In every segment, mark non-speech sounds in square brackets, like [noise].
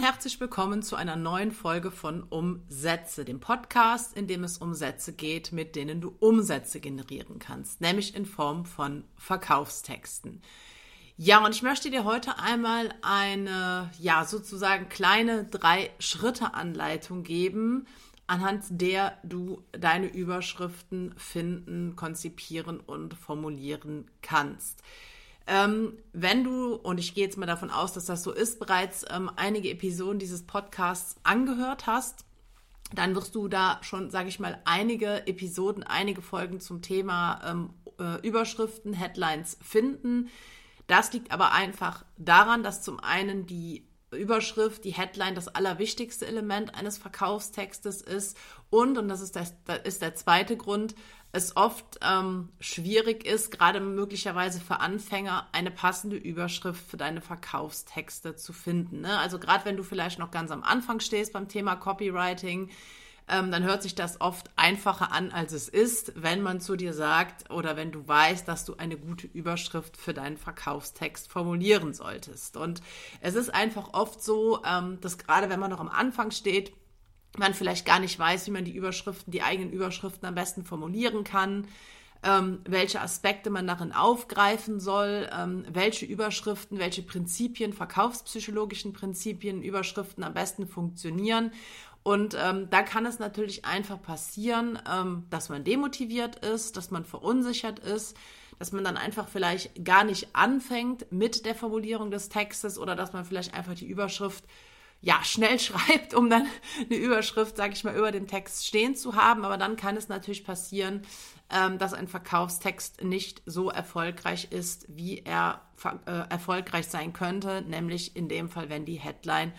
und herzlich willkommen zu einer neuen Folge von Umsätze, dem Podcast, in dem es um Sätze geht, mit denen du Umsätze generieren kannst, nämlich in Form von Verkaufstexten. Ja, und ich möchte dir heute einmal eine, ja, sozusagen kleine Drei-Schritte-Anleitung geben, anhand der du deine Überschriften finden, konzipieren und formulieren kannst. Ähm, wenn du, und ich gehe jetzt mal davon aus, dass das so ist, bereits ähm, einige Episoden dieses Podcasts angehört hast, dann wirst du da schon, sage ich mal, einige Episoden, einige Folgen zum Thema ähm, äh, Überschriften, Headlines finden. Das liegt aber einfach daran, dass zum einen die Überschrift, die Headline das allerwichtigste Element eines Verkaufstextes ist und, und das ist der, das ist der zweite Grund, es oft ähm, schwierig ist, gerade möglicherweise für Anfänger, eine passende Überschrift für deine Verkaufstexte zu finden. Ne? Also gerade wenn du vielleicht noch ganz am Anfang stehst beim Thema Copywriting, ähm, dann hört sich das oft einfacher an, als es ist, wenn man zu dir sagt oder wenn du weißt, dass du eine gute Überschrift für deinen Verkaufstext formulieren solltest. Und es ist einfach oft so, ähm, dass gerade wenn man noch am Anfang steht, man vielleicht gar nicht weiß, wie man die Überschriften, die eigenen Überschriften am besten formulieren kann, ähm, welche Aspekte man darin aufgreifen soll, ähm, welche Überschriften, welche Prinzipien, verkaufspsychologischen Prinzipien, Überschriften am besten funktionieren. Und ähm, da kann es natürlich einfach passieren, ähm, dass man demotiviert ist, dass man verunsichert ist, dass man dann einfach vielleicht gar nicht anfängt mit der Formulierung des Textes oder dass man vielleicht einfach die Überschrift ja, schnell [laughs] schreibt, um dann eine Überschrift, sage ich mal, über dem Text stehen zu haben. Aber dann kann es natürlich passieren, ähm, dass ein Verkaufstext nicht so erfolgreich ist, wie er äh, erfolgreich sein könnte, nämlich in dem Fall, wenn die Headline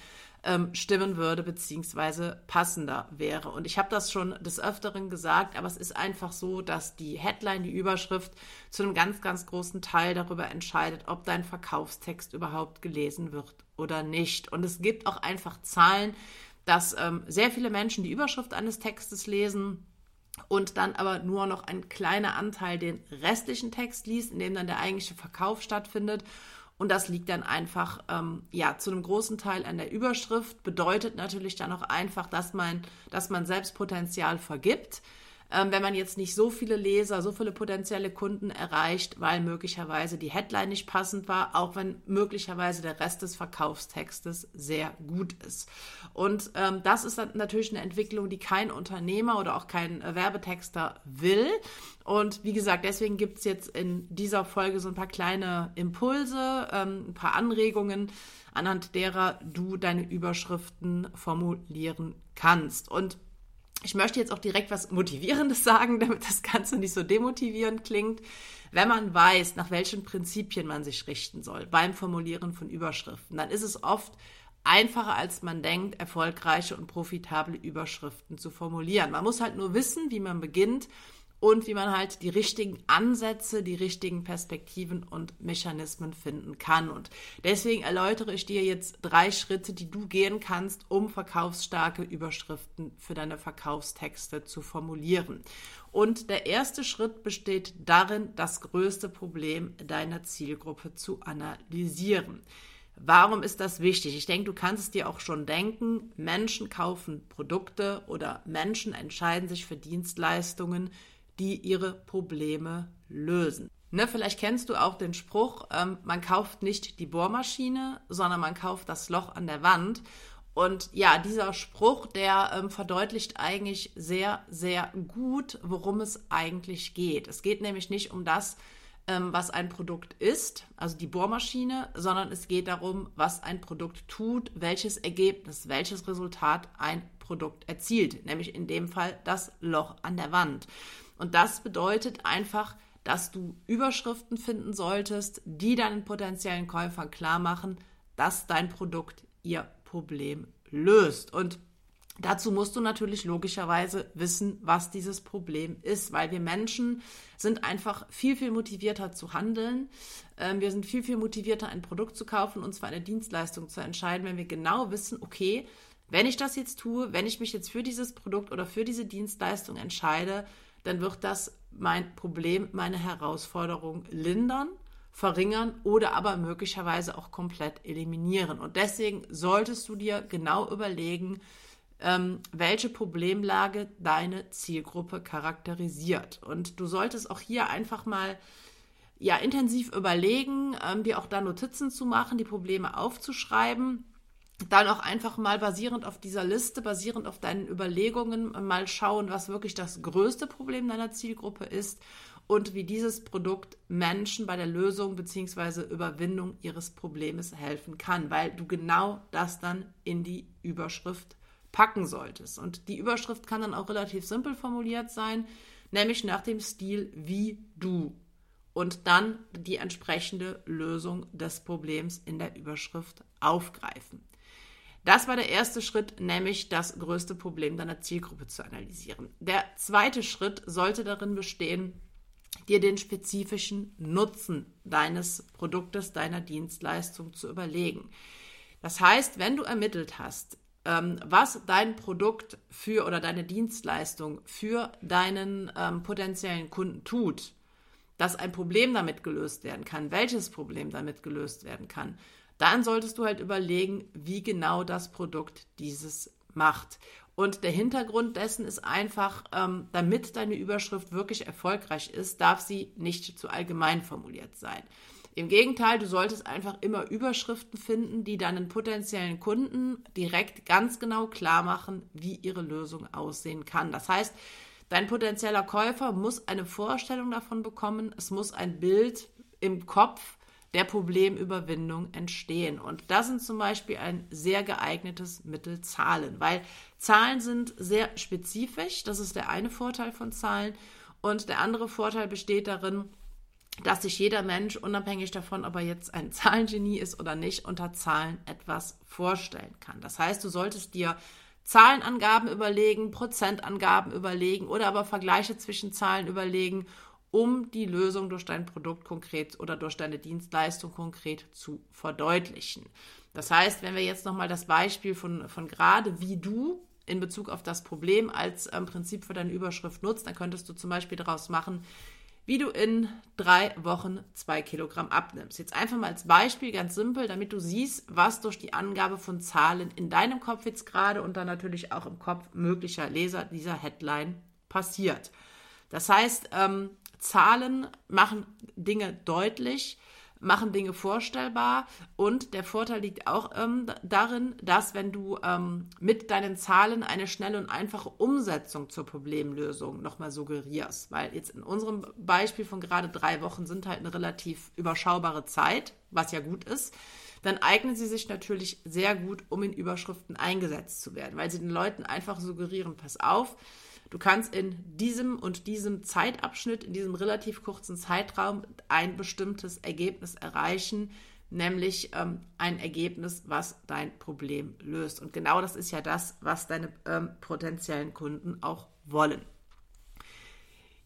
ähm, stimmen würde, beziehungsweise passender wäre. Und ich habe das schon des Öfteren gesagt, aber es ist einfach so, dass die Headline, die Überschrift zu einem ganz, ganz großen Teil darüber entscheidet, ob dein Verkaufstext überhaupt gelesen wird oder nicht. Und es gibt auch einfach Zahlen, dass ähm, sehr viele Menschen die Überschrift eines Textes lesen und dann aber nur noch ein kleiner Anteil den restlichen Text liest, in dem dann der eigentliche Verkauf stattfindet. Und das liegt dann einfach, ähm, ja, zu einem großen Teil an der Überschrift. Bedeutet natürlich dann auch einfach, dass man, dass man Selbstpotenzial vergibt ähm, wenn man jetzt nicht so viele Leser, so viele potenzielle Kunden erreicht, weil möglicherweise die Headline nicht passend war, auch wenn möglicherweise der Rest des Verkaufstextes sehr gut ist. Und ähm, das ist natürlich eine Entwicklung, die kein Unternehmer oder auch kein Werbetexter will. Und wie gesagt, deswegen gibt es jetzt in dieser Folge so ein paar kleine Impulse, ähm, ein paar Anregungen, anhand derer du deine Überschriften formulieren kannst. Und ich möchte jetzt auch direkt was Motivierendes [laughs] sagen, damit das Ganze nicht so demotivierend klingt. Wenn man weiß, nach welchen Prinzipien man sich richten soll beim Formulieren von Überschriften, dann ist es oft einfacher, als man denkt, erfolgreiche und profitable Überschriften zu formulieren. Man muss halt nur wissen, wie man beginnt und wie man halt die richtigen Ansätze, die richtigen Perspektiven und Mechanismen finden kann. Und deswegen erläutere ich dir jetzt drei Schritte, die du gehen kannst, um verkaufsstarke Überschriften für deine Verkaufstexte zu formulieren. Und der erste Schritt besteht darin, das größte Problem deiner Zielgruppe zu analysieren. Warum ist das wichtig? Ich denke, du kannst es dir auch schon denken. Menschen kaufen Produkte oder Menschen entscheiden sich für Dienstleistungen, die ihre Probleme lösen. Ne, vielleicht kennst du auch den Spruch, ähm, man kauft nicht die Bohrmaschine, sondern man kauft das Loch an der Wand. Und ja, dieser Spruch, der ähm, verdeutlicht eigentlich sehr, sehr gut, worum es eigentlich geht. Es geht nämlich nicht um das, ähm, was ein Produkt ist, also die Bohrmaschine, sondern es geht darum, was ein Produkt tut, welches Ergebnis, welches Resultat ein Produkt erzielt, nämlich in dem Fall das Loch an der Wand. Und das bedeutet einfach, dass du Überschriften finden solltest, die deinen potenziellen Käufern klar machen, dass dein Produkt ihr Problem löst. Und Dazu musst du natürlich logischerweise wissen, was dieses Problem ist, weil wir Menschen sind einfach viel, viel motivierter zu handeln. Ähm, wir sind viel, viel motivierter, ein Produkt zu kaufen und zwar eine Dienstleistung zu entscheiden, wenn wir genau wissen, okay, wenn ich das jetzt tue, wenn ich mich jetzt für dieses Produkt oder für diese Dienstleistung entscheide, dann wird das mein Problem, meine Herausforderung lindern, verringern oder aber möglicherweise auch komplett eliminieren. Und deswegen solltest du dir genau überlegen, ähm, welche Problemlage deine Zielgruppe charakterisiert. Und du solltest auch hier einfach mal ja, intensiv überlegen, ähm, dir auch da Notizen zu machen, die Probleme aufzuschreiben. Dann auch einfach mal basierend auf dieser Liste, basierend auf deinen Überlegungen, mal schauen, was wirklich das größte Problem deiner Zielgruppe ist und wie dieses Produkt Menschen bei der Lösung bzw. Überwindung ihres Problems helfen kann, weil du genau das dann in die Überschrift packen solltest. Und die Überschrift kann dann auch relativ simpel formuliert sein, nämlich nach dem Stil wie du. Und dann die entsprechende Lösung des Problems in der Überschrift aufgreifen. Das war der erste Schritt, nämlich das größte Problem deiner Zielgruppe zu analysieren. Der zweite Schritt sollte darin bestehen, dir den spezifischen Nutzen deines Produktes, deiner Dienstleistung zu überlegen. Das heißt, wenn du ermittelt hast, ähm, was dein Produkt für oder deine Dienstleistung für deinen ähm, potenziellen Kunden tut, dass ein Problem damit gelöst werden kann, welches Problem damit gelöst werden kann, dann solltest du halt überlegen, wie genau das Produkt dieses macht. Und der Hintergrund dessen ist einfach, ähm, damit deine Überschrift wirklich erfolgreich ist, darf sie nicht zu allgemein formuliert sein. Im Gegenteil, du solltest einfach immer Überschriften finden, die deinen potenziellen Kunden direkt ganz genau klar machen, wie ihre Lösung aussehen kann. Das heißt, dein potenzieller Käufer muss eine Vorstellung davon bekommen, es muss ein Bild im Kopf der Problemüberwindung entstehen. Und das sind zum Beispiel ein sehr geeignetes Mittel Zahlen, weil Zahlen sind sehr spezifisch. Das ist der eine Vorteil von Zahlen. Und der andere Vorteil besteht darin, dass sich jeder Mensch, unabhängig davon, ob er jetzt ein [laughs] Zahlengenie ist oder nicht, unter Zahlen etwas vorstellen kann. Das heißt, du solltest dir Zahlenangaben überlegen, Prozentangaben überlegen oder aber Vergleiche zwischen Zahlen überlegen, um die Lösung durch dein Produkt konkret oder durch deine Dienstleistung konkret zu verdeutlichen. Das heißt, wenn wir jetzt nochmal das Beispiel von, von gerade wie du in Bezug auf das Problem als ähm, Prinzip für deine Überschrift nutzt, dann könntest du zum Beispiel daraus machen, wie du in drei Wochen zwei Kilogramm abnimmst. Jetzt einfach mal als Beispiel, ganz simpel, damit du siehst, was durch die Angabe von Zahlen in deinem Kopf jetzt gerade und dann natürlich auch im Kopf möglicher Leser dieser Headline passiert. Das heißt, ähm, Zahlen machen Dinge deutlich, machen Dinge vorstellbar und der Vorteil liegt auch ähm, darin, dass wenn du ähm, mit deinen Zahlen eine schnelle und einfache Umsetzung zur Problemlösung nochmal suggerierst, weil jetzt in unserem Beispiel von gerade drei Wochen sind halt eine relativ überschaubare Zeit, was ja gut ist, dann eignen sie sich natürlich sehr gut, um in Überschriften eingesetzt zu werden, weil sie den Leuten einfach suggerieren, pass auf, Du kannst in diesem und diesem Zeitabschnitt, in diesem relativ kurzen Zeitraum ein bestimmtes Ergebnis erreichen, nämlich ähm, ein Ergebnis, was dein Problem löst. Und genau das ist ja das, was deine ähm, potenziellen Kunden auch wollen.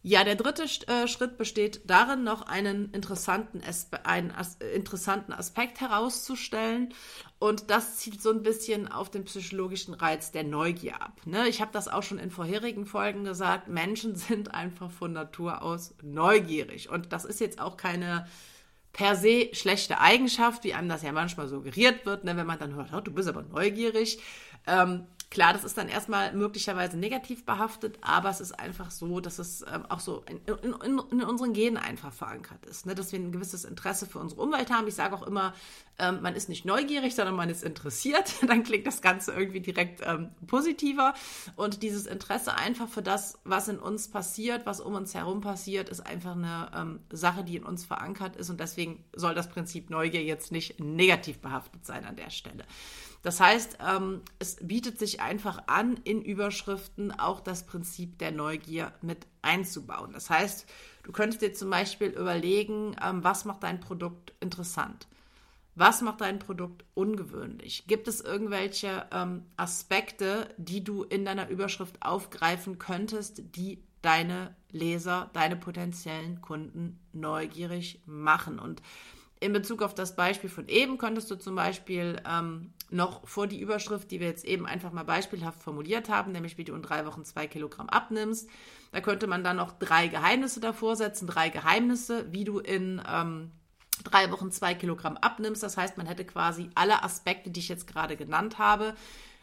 Ja, der dritte äh, Schritt besteht darin, noch einen interessanten, einen as interessanten Aspekt herauszustellen. Und das zielt so ein bisschen auf den psychologischen Reiz der Neugier ab. Ne? Ich habe das auch schon in vorherigen Folgen gesagt. Menschen [laughs] sind einfach von Natur aus neugierig. Und das ist jetzt auch keine per se schlechte Eigenschaft, wie einem das ja manchmal suggeriert wird, ne? wenn man dann hört, oh, du bist aber neugierig. Ähm, Klar, das ist dann erstmal möglicherweise negativ behaftet, aber es ist einfach so, dass es ähm, auch so in, in, in, unseren Genen einfach verankert ist, ne? dass wir ein gewisses Interesse für unsere Umwelt haben. Ich sage auch immer, ähm, man ist nicht neugierig, sondern man ist interessiert. [laughs] Dann klingt das Ganze irgendwie direkt ähm, positiver. Und dieses Interesse einfach für das, was in uns passiert, was um uns herum passiert, ist einfach eine ähm, Sache, die in uns verankert ist. Und deswegen soll das Prinzip Neugier jetzt nicht negativ behaftet sein an der Stelle. Das heißt, ähm, es bietet sich einfach an, in Überschriften auch das Prinzip der Neugier mit einzubauen. Das heißt, du könntest dir zum Beispiel überlegen, ähm, was macht dein Produkt interessant? Was macht dein Produkt ungewöhnlich? Gibt es irgendwelche ähm, Aspekte, die du in deiner Überschrift aufgreifen könntest, die deine Leser, deine potenziellen Kunden neugierig machen? Und in Bezug auf das Beispiel von eben könntest du zum Beispiel ähm, noch vor die Überschrift, die wir jetzt eben einfach mal beispielhaft formuliert haben, nämlich wie du in drei Wochen zwei Kilogramm abnimmst, da könnte man dann noch drei Geheimnisse davor setzen, drei Geheimnisse, wie du in ähm, drei Wochen zwei Kilogramm abnimmst. Das heißt, man hätte quasi alle Aspekte, die ich jetzt gerade genannt habe,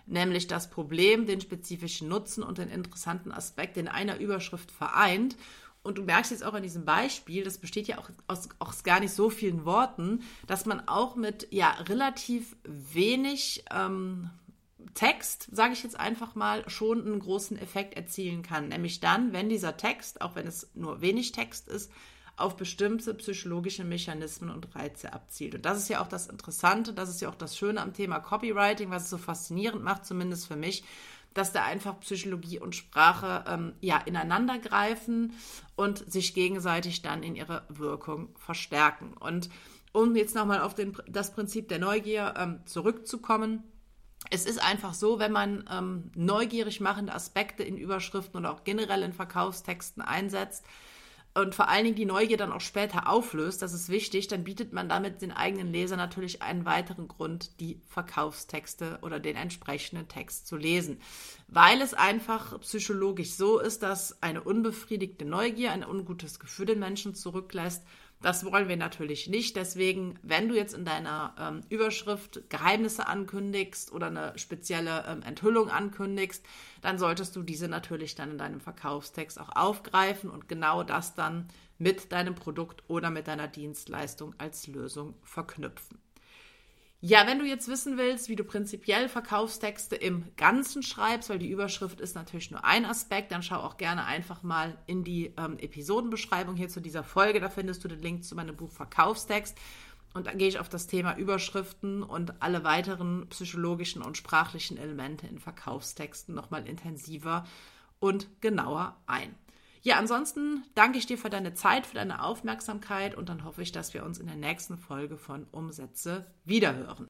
nämlich das Problem, den spezifischen Nutzen und den interessanten Aspekt in einer Überschrift vereint. Und du merkst jetzt auch an diesem Beispiel, das besteht ja auch aus, aus gar nicht so vielen Worten, dass man auch mit ja relativ wenig ähm, Text, sage ich jetzt einfach mal, schon einen großen Effekt erzielen kann. Nämlich dann, wenn dieser Text, auch wenn es nur wenig Text ist, auf bestimmte psychologische Mechanismen und Reize abzielt. Und das ist ja auch das Interessante, das ist ja auch das Schöne am Thema Copywriting, was es so faszinierend macht, zumindest für mich, dass da einfach Psychologie und Sprache ähm, ja ineinander greifen und sich gegenseitig dann in ihre Wirkung verstärken. Und um jetzt nochmal auf den, das Prinzip der Neugier ähm, zurückzukommen, es ist einfach so, wenn man ähm, neugierig machende Aspekte in Überschriften oder auch generell in Verkaufstexten einsetzt, und vor allen Dingen die Neugier dann auch später auflöst, das ist wichtig, dann bietet man damit den eigenen Leser natürlich einen weiteren Grund, die Verkaufstexte oder den entsprechenden Text zu lesen. Weil es einfach psychologisch so ist, dass eine unbefriedigte Neugier ein ungutes Gefühl den Menschen zurücklässt das wollen wir natürlich nicht. Deswegen, wenn du jetzt in deiner ähm, Überschrift Geheimnisse ankündigst oder eine spezielle ähm, Enthüllung ankündigst, dann solltest du diese natürlich dann in deinem Verkaufstext auch aufgreifen und genau das dann mit deinem Produkt oder mit deiner Dienstleistung als Lösung verknüpfen. Ja, wenn du jetzt wissen willst, wie du prinzipiell Verkaufstexte im Ganzen schreibst, weil die Überschrift ist natürlich nur ein Aspekt, dann schau auch gerne einfach mal in die ähm, Episodenbeschreibung hier zu dieser Folge. Da findest du den Link zu meinem Buch Verkaufstext. Und da gehe ich auf das Thema Überschriften und alle weiteren psychologischen und sprachlichen Elemente in Verkaufstexten nochmal intensiver und genauer ein. Ja, ansonsten danke ich dir für deine Zeit, für deine Aufmerksamkeit und dann hoffe ich, dass wir uns in der nächsten Folge von Umsätze wiederhören.